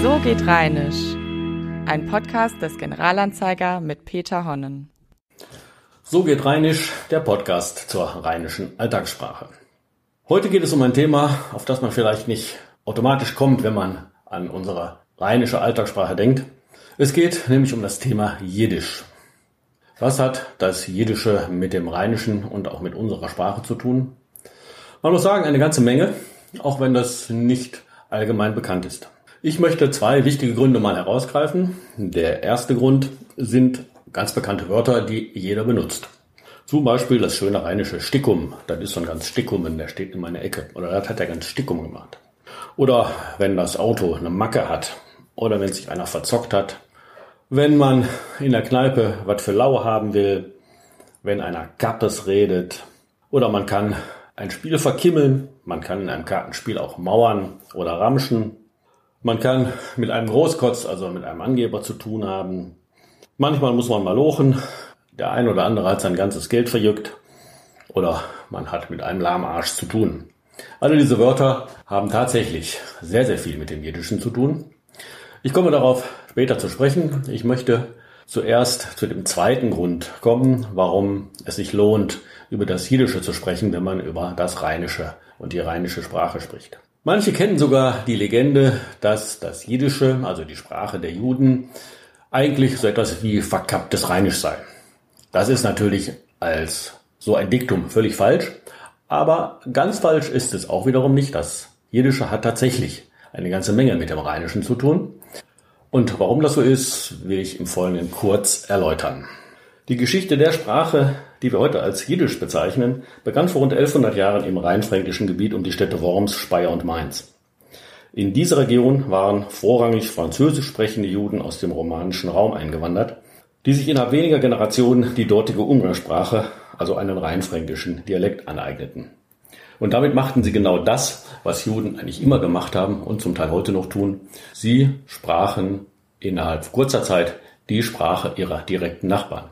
So geht Rheinisch. Ein Podcast des Generalanzeiger mit Peter Honnen. So geht Rheinisch, der Podcast zur rheinischen Alltagssprache. Heute geht es um ein Thema, auf das man vielleicht nicht automatisch kommt, wenn man an unsere rheinische Alltagssprache denkt. Es geht nämlich um das Thema Jiddisch. Was hat das Jiddische mit dem Rheinischen und auch mit unserer Sprache zu tun? Man muss sagen, eine ganze Menge, auch wenn das nicht allgemein bekannt ist. Ich möchte zwei wichtige Gründe mal herausgreifen. Der erste Grund sind ganz bekannte Wörter, die jeder benutzt. Zum Beispiel das schöne rheinische Stickum. Das ist so ein ganz Stickummen, der steht in meiner Ecke. Oder das hat er ganz Stickum gemacht. Oder wenn das Auto eine Macke hat. Oder wenn sich einer verzockt hat. Wenn man in der Kneipe was für lau haben will. Wenn einer Kappes redet. Oder man kann ein Spiel verkimmeln. Man kann in einem Kartenspiel auch mauern oder ramschen. Man kann mit einem Großkotz, also mit einem Angeber zu tun haben. Manchmal muss man mal lochen. Der ein oder andere hat sein ganzes Geld verjückt. Oder man hat mit einem Lahmarsch zu tun. Alle diese Wörter haben tatsächlich sehr, sehr viel mit dem Jiddischen zu tun. Ich komme darauf später zu sprechen. Ich möchte zuerst zu dem zweiten Grund kommen, warum es sich lohnt, über das Jiddische zu sprechen, wenn man über das Rheinische und die rheinische Sprache spricht. Manche kennen sogar die Legende, dass das Jiddische, also die Sprache der Juden, eigentlich so etwas wie verkapptes Rheinisch sei. Das ist natürlich als so ein Diktum völlig falsch, aber ganz falsch ist es auch wiederum nicht. Das Jiddische hat tatsächlich eine ganze Menge mit dem Rheinischen zu tun. Und warum das so ist, will ich im Folgenden kurz erläutern. Die Geschichte der Sprache die wir heute als Jiddisch bezeichnen, begann vor rund 1100 Jahren im rheinfränkischen Gebiet um die Städte Worms, Speyer und Mainz. In dieser Region waren vorrangig französisch sprechende Juden aus dem romanischen Raum eingewandert, die sich innerhalb weniger Generationen die dortige Umgangssprache, also einen rheinfränkischen Dialekt aneigneten. Und damit machten sie genau das, was Juden eigentlich immer gemacht haben und zum Teil heute noch tun. Sie sprachen innerhalb kurzer Zeit die Sprache ihrer direkten Nachbarn.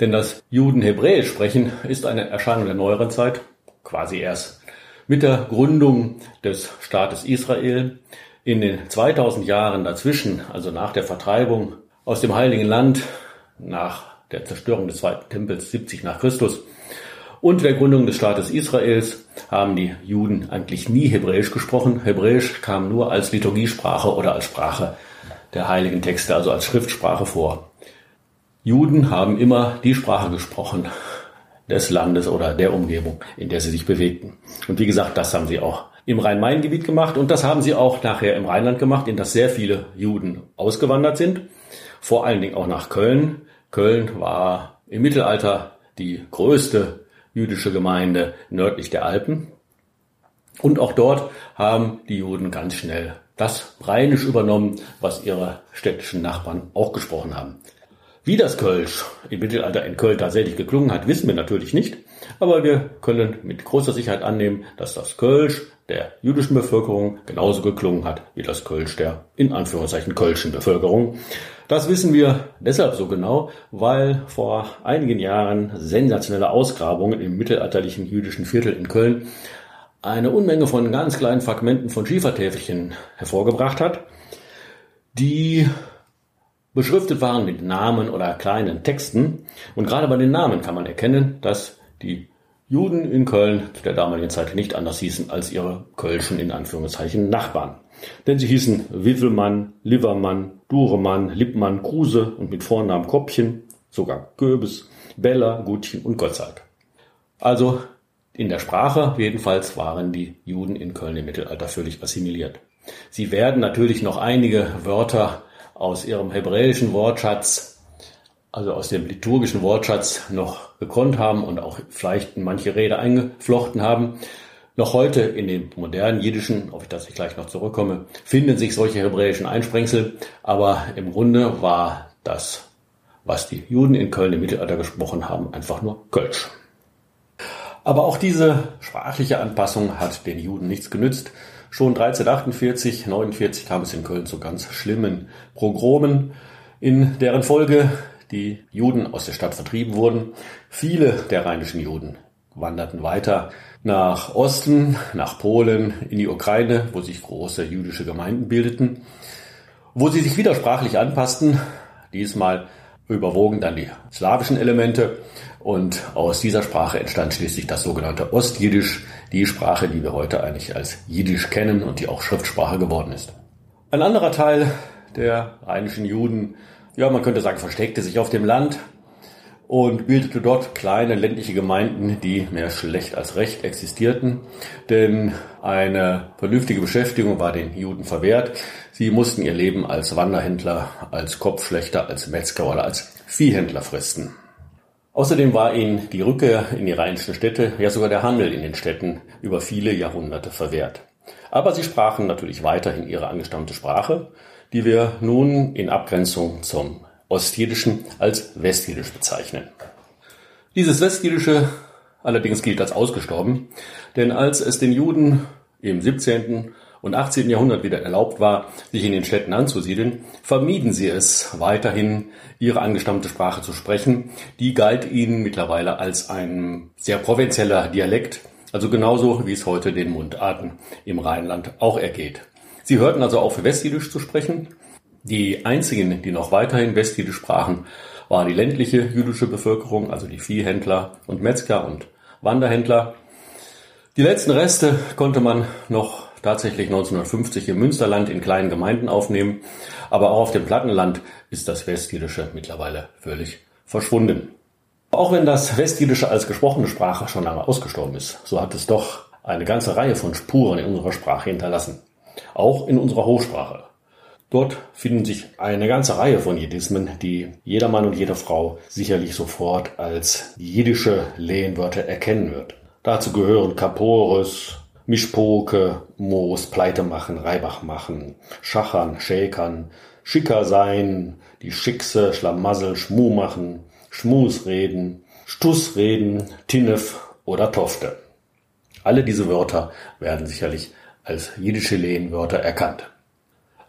Denn das Juden Hebräisch sprechen ist eine Erscheinung der neueren Zeit, quasi erst mit der Gründung des Staates Israel. In den 2000 Jahren dazwischen, also nach der Vertreibung aus dem Heiligen Land, nach der Zerstörung des Zweiten Tempels 70 nach Christus und der Gründung des Staates Israels haben die Juden eigentlich nie Hebräisch gesprochen. Hebräisch kam nur als Liturgiesprache oder als Sprache der heiligen Texte, also als Schriftsprache vor. Juden haben immer die Sprache gesprochen des Landes oder der Umgebung, in der sie sich bewegten. Und wie gesagt, das haben sie auch im Rhein-Main-Gebiet gemacht und das haben sie auch nachher im Rheinland gemacht, in das sehr viele Juden ausgewandert sind. Vor allen Dingen auch nach Köln. Köln war im Mittelalter die größte jüdische Gemeinde nördlich der Alpen. Und auch dort haben die Juden ganz schnell das Rheinisch übernommen, was ihre städtischen Nachbarn auch gesprochen haben. Wie das Kölsch im Mittelalter in Köln tatsächlich geklungen hat, wissen wir natürlich nicht. Aber wir können mit großer Sicherheit annehmen, dass das Kölsch der jüdischen Bevölkerung genauso geklungen hat wie das Kölsch der in Anführungszeichen kölschen Bevölkerung. Das wissen wir deshalb so genau, weil vor einigen Jahren sensationelle Ausgrabungen im mittelalterlichen jüdischen Viertel in Köln eine Unmenge von ganz kleinen Fragmenten von Schiefertäfelchen hervorgebracht hat, die beschriftet waren mit Namen oder kleinen Texten. Und gerade bei den Namen kann man erkennen, dass die Juden in Köln zu der damaligen Zeit nicht anders hießen als ihre kölschen in Anführungszeichen Nachbarn. Denn sie hießen Wivelmann, Livermann, Duremann, Lippmann, Kruse und mit Vornamen Koppchen, sogar Göbes, Bella, Gutchen und Gotthard. Also in der Sprache jedenfalls waren die Juden in Köln im Mittelalter völlig assimiliert. Sie werden natürlich noch einige Wörter aus ihrem hebräischen Wortschatz, also aus dem liturgischen Wortschatz noch gekonnt haben und auch vielleicht in manche Rede eingeflochten haben. Noch heute in dem modernen Jiddischen, auf das ich gleich noch zurückkomme, finden sich solche hebräischen Einsprengsel, aber im Grunde war das, was die Juden in Köln im Mittelalter gesprochen haben, einfach nur Kölsch. Aber auch diese sprachliche Anpassung hat den Juden nichts genützt. Schon 1348, 49 kam es in Köln zu ganz schlimmen Pogromen, in deren Folge die Juden aus der Stadt vertrieben wurden. Viele der rheinischen Juden wanderten weiter nach Osten, nach Polen, in die Ukraine, wo sich große jüdische Gemeinden bildeten. Wo sie sich widersprachlich anpassten, diesmal überwogen dann die slawischen Elemente und aus dieser Sprache entstand schließlich das sogenannte Ostjiddisch, die Sprache, die wir heute eigentlich als Jiddisch kennen und die auch Schriftsprache geworden ist. Ein anderer Teil der rheinischen Juden, ja, man könnte sagen, versteckte sich auf dem Land und bildete dort kleine ländliche Gemeinden, die mehr schlecht als recht existierten, denn eine vernünftige Beschäftigung war den Juden verwehrt. Sie mussten ihr Leben als Wanderhändler, als Kopfschlechter, als Metzger oder als Viehhändler fristen. Außerdem war ihnen die Rückkehr in die rheinischen Städte, ja sogar der Handel in den Städten über viele Jahrhunderte verwehrt. Aber sie sprachen natürlich weiterhin ihre angestammte Sprache, die wir nun in Abgrenzung zum Ostjiddischen als Westjiddisch bezeichnen. Dieses Westjiddische allerdings gilt als ausgestorben, denn als es den Juden im 17. und 18. Jahrhundert wieder erlaubt war, sich in den Städten anzusiedeln, vermieden sie es weiterhin, ihre angestammte Sprache zu sprechen. Die galt ihnen mittlerweile als ein sehr provinzieller Dialekt, also genauso wie es heute den Mundarten im Rheinland auch ergeht. Sie hörten also auf, Westjiddisch zu sprechen. Die einzigen, die noch weiterhin Westjiddisch sprachen, war die ländliche jüdische Bevölkerung, also die Viehhändler und Metzger und Wanderhändler. Die letzten Reste konnte man noch tatsächlich 1950 im Münsterland in kleinen Gemeinden aufnehmen. Aber auch auf dem Plattenland ist das Westjüdische mittlerweile völlig verschwunden. Auch wenn das Westjüdische als gesprochene Sprache schon lange ausgestorben ist, so hat es doch eine ganze Reihe von Spuren in unserer Sprache hinterlassen. Auch in unserer Hochsprache. Dort finden sich eine ganze Reihe von Jiddismen, die jeder Mann und jede Frau sicherlich sofort als jiddische Lehenwörter erkennen wird. Dazu gehören Kapores, Mischpoke, Moos, Pleite machen, Reibach machen, Schachern, Schäkern, Schicker sein, die Schickse, Schlamassel, Schmu machen, Schmusreden, Stussreden, Tinnef oder Tofte. Alle diese Wörter werden sicherlich als jiddische Lehnwörter erkannt.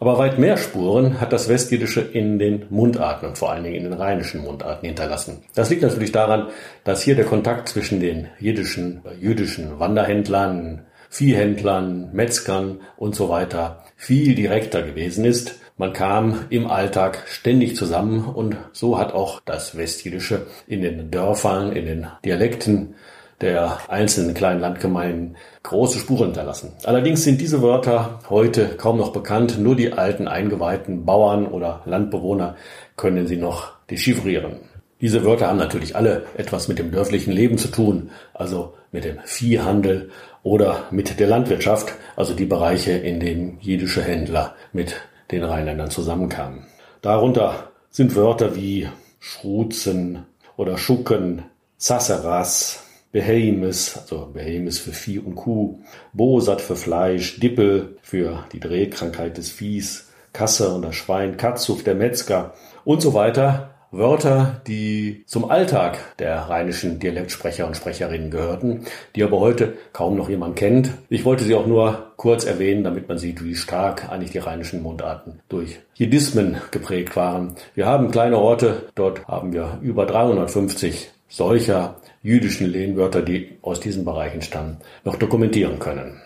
Aber weit mehr Spuren hat das Westjiddische in den Mundarten und vor allen Dingen in den rheinischen Mundarten hinterlassen. Das liegt natürlich daran, dass hier der Kontakt zwischen den jiddischen, jüdischen Wanderhändlern, Viehhändlern, Metzgern und so weiter viel direkter gewesen ist. Man kam im Alltag ständig zusammen und so hat auch das Westjüdische in den Dörfern, in den Dialekten der einzelnen kleinen Landgemeinden große Spuren hinterlassen. Allerdings sind diese Wörter heute kaum noch bekannt. Nur die alten eingeweihten Bauern oder Landbewohner können sie noch dechiffrieren. Diese Wörter haben natürlich alle etwas mit dem dörflichen Leben zu tun, also mit dem Viehhandel oder mit der Landwirtschaft, also die Bereiche, in denen jüdische Händler mit den Rheinländern zusammenkamen. Darunter sind Wörter wie Schruzen oder Schucken, Zasseras, Behemes, also Behemes für Vieh und Kuh, Bosat für Fleisch, Dippel für die Drehkrankheit des Viehs, Kasse und das Schwein, Katzuf der Metzger und so weiter Wörter, die zum Alltag der rheinischen Dialektsprecher und Sprecherinnen gehörten, die aber heute kaum noch jemand kennt. Ich wollte sie auch nur kurz erwähnen, damit man sieht, wie stark eigentlich die rheinischen Mundarten durch Jiddismen geprägt waren. Wir haben kleine Orte, dort haben wir über 350 solcher jüdischen Lehnwörter, die aus diesen Bereichen stammen, noch dokumentieren können.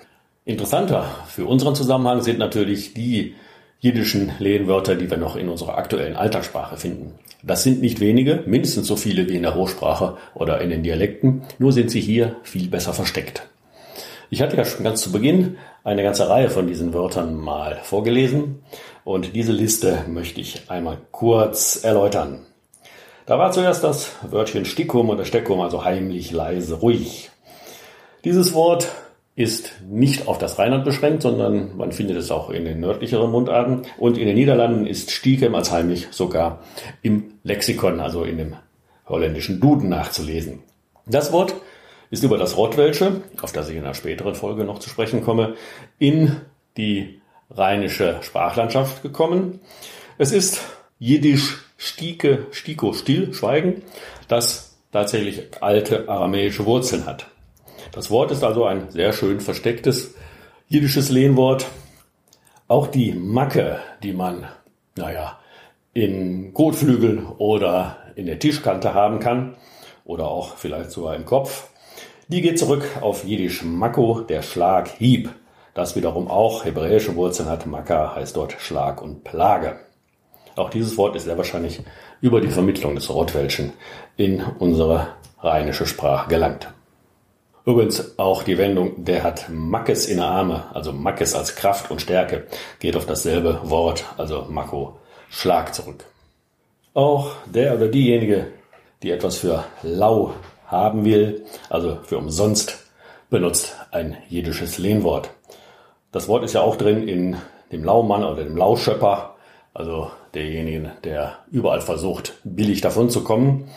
Interessanter für unseren Zusammenhang sind natürlich die jiddischen Lehnwörter, die wir noch in unserer aktuellen Alltagssprache finden. Das sind nicht wenige, mindestens so viele wie in der Hochsprache oder in den Dialekten, nur sind sie hier viel besser versteckt. Ich hatte ja schon ganz zu Beginn eine ganze Reihe von diesen Wörtern mal vorgelesen und diese Liste möchte ich einmal kurz erläutern. Da war zuerst das Wörtchen Stickum oder Steckum, also heimlich, leise, ruhig. Dieses Wort ist nicht auf das Rheinland beschränkt, sondern man findet es auch in den nördlicheren Mundarten. Und in den Niederlanden ist Stiekem als heimlich sogar im Lexikon, also in dem holländischen Duden nachzulesen. Das Wort ist über das Rottwelsche, auf das ich in einer späteren Folge noch zu sprechen komme, in die rheinische Sprachlandschaft gekommen. Es ist Jiddisch Stieke, Stiko, still, schweigen, das tatsächlich alte aramäische Wurzeln hat. Das Wort ist also ein sehr schön verstecktes jiddisches Lehnwort. Auch die Macke, die man, naja, in Kotflügeln oder in der Tischkante haben kann oder auch vielleicht sogar im Kopf, die geht zurück auf Jiddisch Mako, der Schlag, Hieb. das wiederum auch hebräische Wurzeln hat. Macker heißt dort Schlag und Plage. Auch dieses Wort ist sehr wahrscheinlich über die Vermittlung des Rottwelschen in unsere rheinische Sprache gelangt. Übrigens auch die Wendung, der hat Mackes in der Arme, also Mackes als Kraft und Stärke, geht auf dasselbe Wort, also Makko, Schlag zurück. Auch der oder diejenige, die etwas für lau haben will, also für umsonst, benutzt ein jiddisches Lehnwort. Das Wort ist ja auch drin in dem Laumann oder dem Lauschöpper, also derjenigen, der überall versucht, billig davon zu kommen.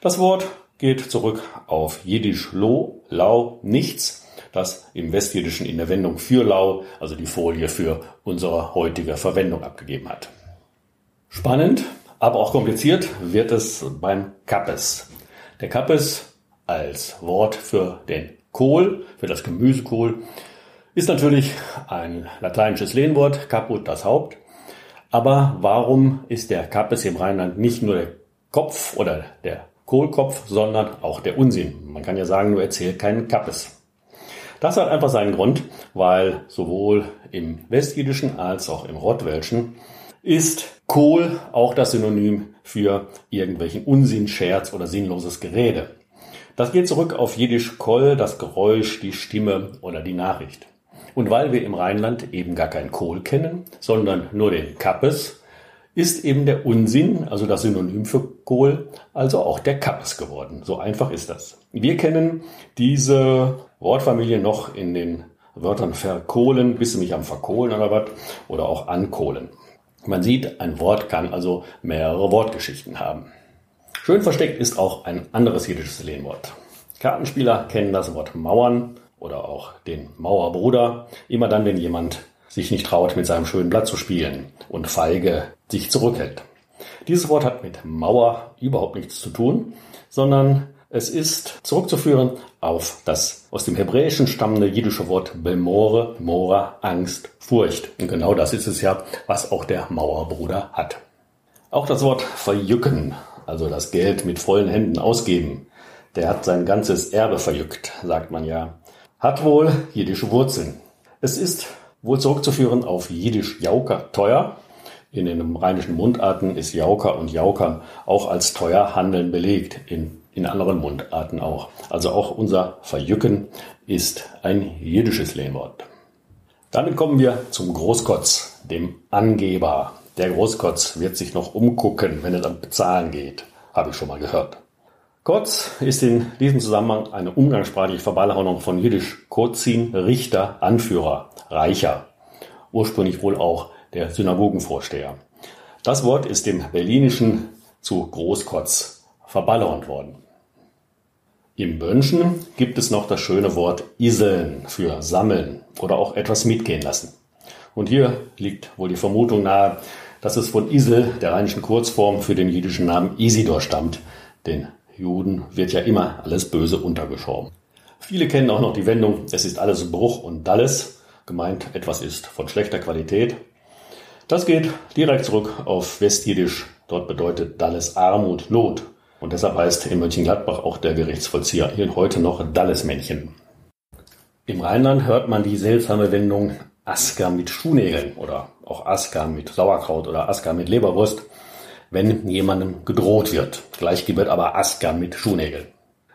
Das Wort geht zurück auf Jiddisch Lo, Lau, nichts, das im Westjiddischen in der Wendung für Lau, also die Folie für unsere heutige Verwendung abgegeben hat. Spannend, aber auch kompliziert wird es beim Kappes. Der Kappes als Wort für den Kohl, für das Gemüsekohl, ist natürlich ein lateinisches Lehnwort, Caput das Haupt. Aber warum ist der Kappes im Rheinland nicht nur der Kopf oder der Kohlkopf, sondern auch der Unsinn? Man kann ja sagen, du erzählst keinen Kappes. Das hat einfach seinen Grund, weil sowohl im Westjüdischen als auch im Rottwelschen ist Kohl auch das Synonym für irgendwelchen Unsinn, Scherz oder sinnloses Gerede. Das geht zurück auf Jiddisch Koll, das Geräusch, die Stimme oder die Nachricht. Und weil wir im Rheinland eben gar kein Kohl kennen, sondern nur den Kappes, ist eben der Unsinn, also das Synonym für Kohl, also auch der Kappes geworden. So einfach ist das. Wir kennen diese Wortfamilie noch in den Wörtern verkohlen, bist du mich am verkohlen oder was, oder auch ankohlen. Man sieht, ein Wort kann also mehrere Wortgeschichten haben. Schön versteckt ist auch ein anderes jiddisches Lehnwort. Kartenspieler kennen das Wort Mauern oder auch den Mauerbruder, immer dann, wenn jemand sich nicht traut, mit seinem schönen Blatt zu spielen und feige sich zurückhält. Dieses Wort hat mit Mauer überhaupt nichts zu tun, sondern es ist zurückzuführen auf das aus dem Hebräischen stammende jiddische Wort Belmore, Mora, Angst, Furcht. Und genau das ist es ja, was auch der Mauerbruder hat. Auch das Wort verjücken, also das Geld mit vollen Händen ausgeben, der hat sein ganzes Erbe verjückt, sagt man ja, hat wohl jiddische Wurzeln. Es ist wohl zurückzuführen auf jiddisch Jauker teuer. In den rheinischen Mundarten ist Jauker und Jauker auch als teuer handeln belegt. In in anderen Mundarten auch. Also auch unser Verjücken ist ein jiddisches Lehnwort. Damit kommen wir zum Großkotz, dem Angeber. Der Großkotz wird sich noch umgucken, wenn es am Bezahlen geht, habe ich schon mal gehört. Kotz ist in diesem Zusammenhang eine umgangssprachliche Verballhornung von jiddisch Kozin, Richter, Anführer, Reicher. Ursprünglich wohl auch der Synagogenvorsteher. Das Wort ist im Berlinischen zu Großkotz verballhornt worden. Im Bönschen gibt es noch das schöne Wort Iseln für sammeln oder auch etwas mitgehen lassen. Und hier liegt wohl die Vermutung nahe, dass es von Isel, der rheinischen Kurzform für den jüdischen Namen Isidor stammt. Den Juden wird ja immer alles Böse untergeschoben. Viele kennen auch noch die Wendung, es ist alles Bruch und Dalles, gemeint etwas ist von schlechter Qualität. Das geht direkt zurück auf Westjiddisch, dort bedeutet Dalles Armut, Not und deshalb heißt in Mönchengladbach auch der Gerichtsvollzieher hier heute noch Dallesmännchen. Im Rheinland hört man die seltsame Wendung Asker mit Schuhnägeln oder auch Asker mit Sauerkraut oder Asker mit Leberwurst, wenn jemandem gedroht wird. Gleich gibt es aber Asker mit Schuhnägeln.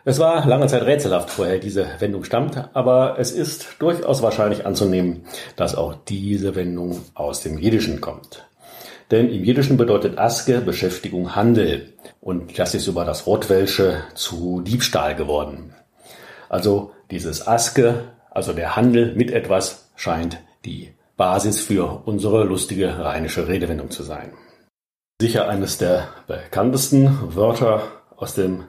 Es war lange Zeit rätselhaft, woher diese Wendung stammt, aber es ist durchaus wahrscheinlich anzunehmen, dass auch diese Wendung aus dem Jiddischen kommt. Denn im Jiddischen bedeutet Aske Beschäftigung, Handel. Und das ist über das Rotwelsche zu Diebstahl geworden. Also dieses Aske, also der Handel mit etwas, scheint die Basis für unsere lustige rheinische Redewendung zu sein. Sicher eines der bekanntesten Wörter aus dem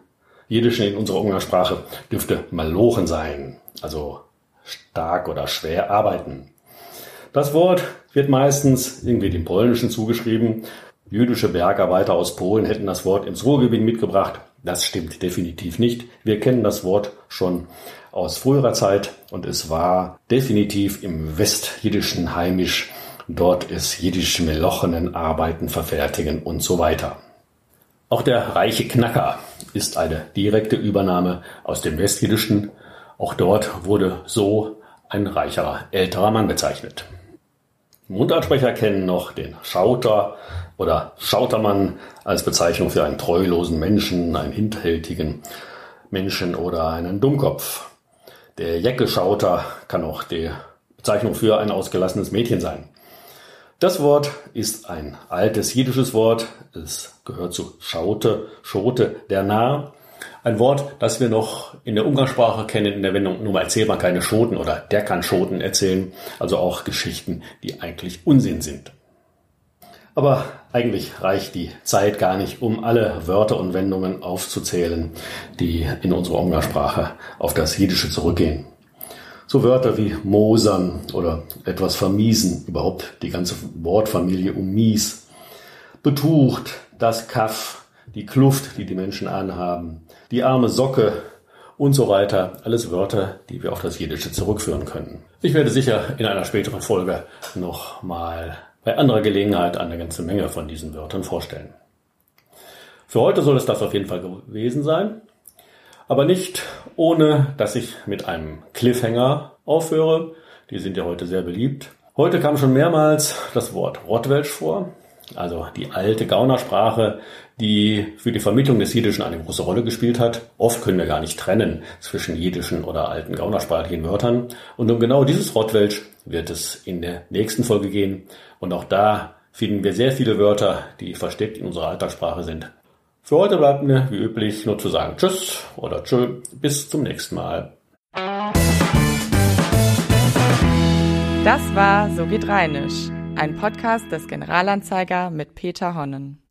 Jiddischen in unserer Umgangssprache dürfte Malochen sein, also stark oder schwer arbeiten. Das Wort wird meistens irgendwie dem Polnischen zugeschrieben. Jüdische Bergarbeiter aus Polen hätten das Wort ins Ruhrgebiet mitgebracht. Das stimmt definitiv nicht. Wir kennen das Wort schon aus früherer Zeit und es war definitiv im Westjiddischen heimisch. Dort ist jiddisch Melochenen arbeiten, verfertigen und so weiter. Auch der reiche Knacker ist eine direkte Übernahme aus dem Westjiddischen. Auch dort wurde so ein reicherer älterer Mann bezeichnet. Mundartsprecher kennen noch den Schauter oder Schautermann als Bezeichnung für einen treulosen Menschen, einen hinterhältigen Menschen oder einen Dummkopf. Der Jeckelschauter kann auch die Bezeichnung für ein ausgelassenes Mädchen sein. Das Wort ist ein altes jiddisches Wort. Es gehört zu Schaute, Schote, der Narr. Ein Wort, das wir noch in der Umgangssprache kennen, in der Wendung, nur mal erzählt man keine Schoten oder der kann Schoten erzählen. Also auch Geschichten, die eigentlich Unsinn sind. Aber eigentlich reicht die Zeit gar nicht, um alle Wörter und Wendungen aufzuzählen, die in unserer Umgangssprache auf das Jiddische zurückgehen. So Wörter wie Mosern oder etwas vermiesen, überhaupt die ganze Wortfamilie um mies, betucht, das Kaff, die Kluft, die die Menschen anhaben, die arme Socke und so weiter. Alles Wörter, die wir auf das Jiddische zurückführen können. Ich werde sicher in einer späteren Folge nochmal bei anderer Gelegenheit eine ganze Menge von diesen Wörtern vorstellen. Für heute soll es das auf jeden Fall gewesen sein, aber nicht ohne, dass ich mit einem Cliffhanger aufhöre. Die sind ja heute sehr beliebt. Heute kam schon mehrmals das Wort Rottwelsch vor, also die alte Gaunersprache, die für die Vermittlung des Jiddischen eine große Rolle gespielt hat. Oft können wir gar nicht trennen zwischen jiddischen oder alten gaunersprachlichen Wörtern. Und um genau dieses Rottwelsch wird es in der nächsten Folge gehen. Und auch da finden wir sehr viele Wörter, die versteckt in unserer Alltagssprache sind. Für heute bleibt mir wie üblich nur zu sagen Tschüss oder Tschö. Bis zum nächsten Mal. Das war So geht Rheinisch, ein Podcast des Generalanzeiger mit Peter Honnen.